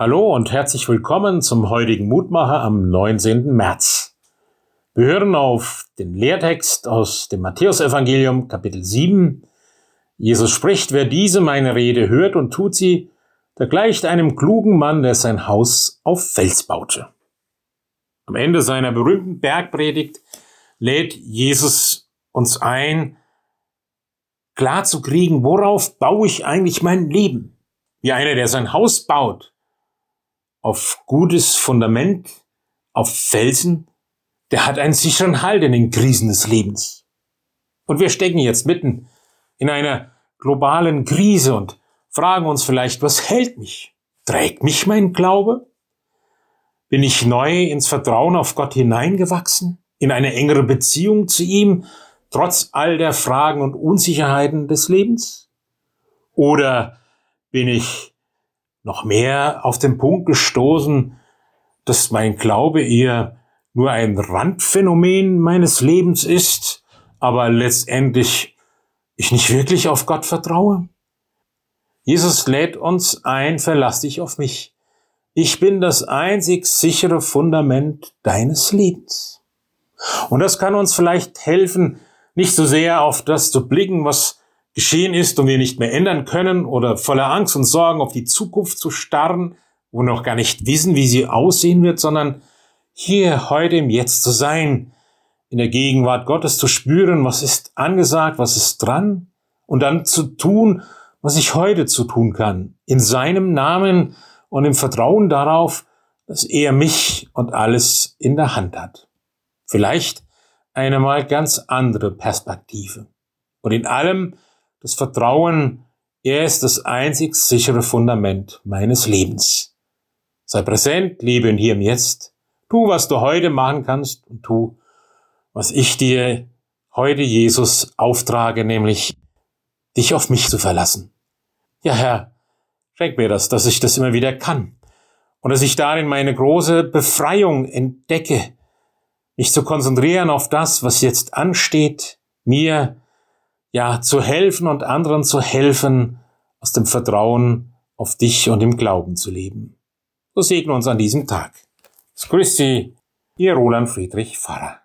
Hallo und herzlich willkommen zum heutigen Mutmacher am 19. März. Wir hören auf den Lehrtext aus dem Matthäusevangelium Kapitel 7. Jesus spricht, wer diese meine Rede hört und tut sie, der gleicht einem klugen Mann, der sein Haus auf Fels baute. Am Ende seiner berühmten Bergpredigt lädt Jesus uns ein, klar zu kriegen, worauf baue ich eigentlich mein Leben? Wie einer, der sein Haus baut, auf gutes Fundament, auf Felsen, der hat einen sicheren Halt in den Krisen des Lebens. Und wir stecken jetzt mitten in einer globalen Krise und fragen uns vielleicht, was hält mich? Trägt mich mein Glaube? Bin ich neu ins Vertrauen auf Gott hineingewachsen? In eine engere Beziehung zu ihm, trotz all der Fragen und Unsicherheiten des Lebens? Oder bin ich noch mehr auf den Punkt gestoßen, dass mein Glaube eher nur ein Randphänomen meines Lebens ist, aber letztendlich ich nicht wirklich auf Gott vertraue? Jesus lädt uns ein, verlass dich auf mich. Ich bin das einzig sichere Fundament deines Lebens. Und das kann uns vielleicht helfen, nicht so sehr auf das zu blicken, was geschehen ist und wir nicht mehr ändern können oder voller Angst und Sorgen auf die Zukunft zu starren, wir noch gar nicht wissen, wie sie aussehen wird, sondern hier heute im Jetzt zu sein, in der Gegenwart Gottes zu spüren, was ist angesagt, was ist dran und dann zu tun, was ich heute zu tun kann, in seinem Namen und im Vertrauen darauf, dass er mich und alles in der Hand hat. Vielleicht eine mal ganz andere Perspektive. Und in allem das Vertrauen, er ist das einzig sichere Fundament meines Lebens. Sei präsent, lebe in hier im Jetzt. Tu, was du heute machen kannst und tu, was ich dir heute, Jesus, auftrage, nämlich dich auf mich zu verlassen. Ja, Herr, schenk mir das, dass ich das immer wieder kann und dass ich darin meine große Befreiung entdecke, mich zu konzentrieren auf das, was jetzt ansteht, mir ja, zu helfen und anderen zu helfen, aus dem Vertrauen auf dich und im Glauben zu leben. So segne uns an diesem Tag. Grüß Sie, Ihr Roland Friedrich Pfarrer.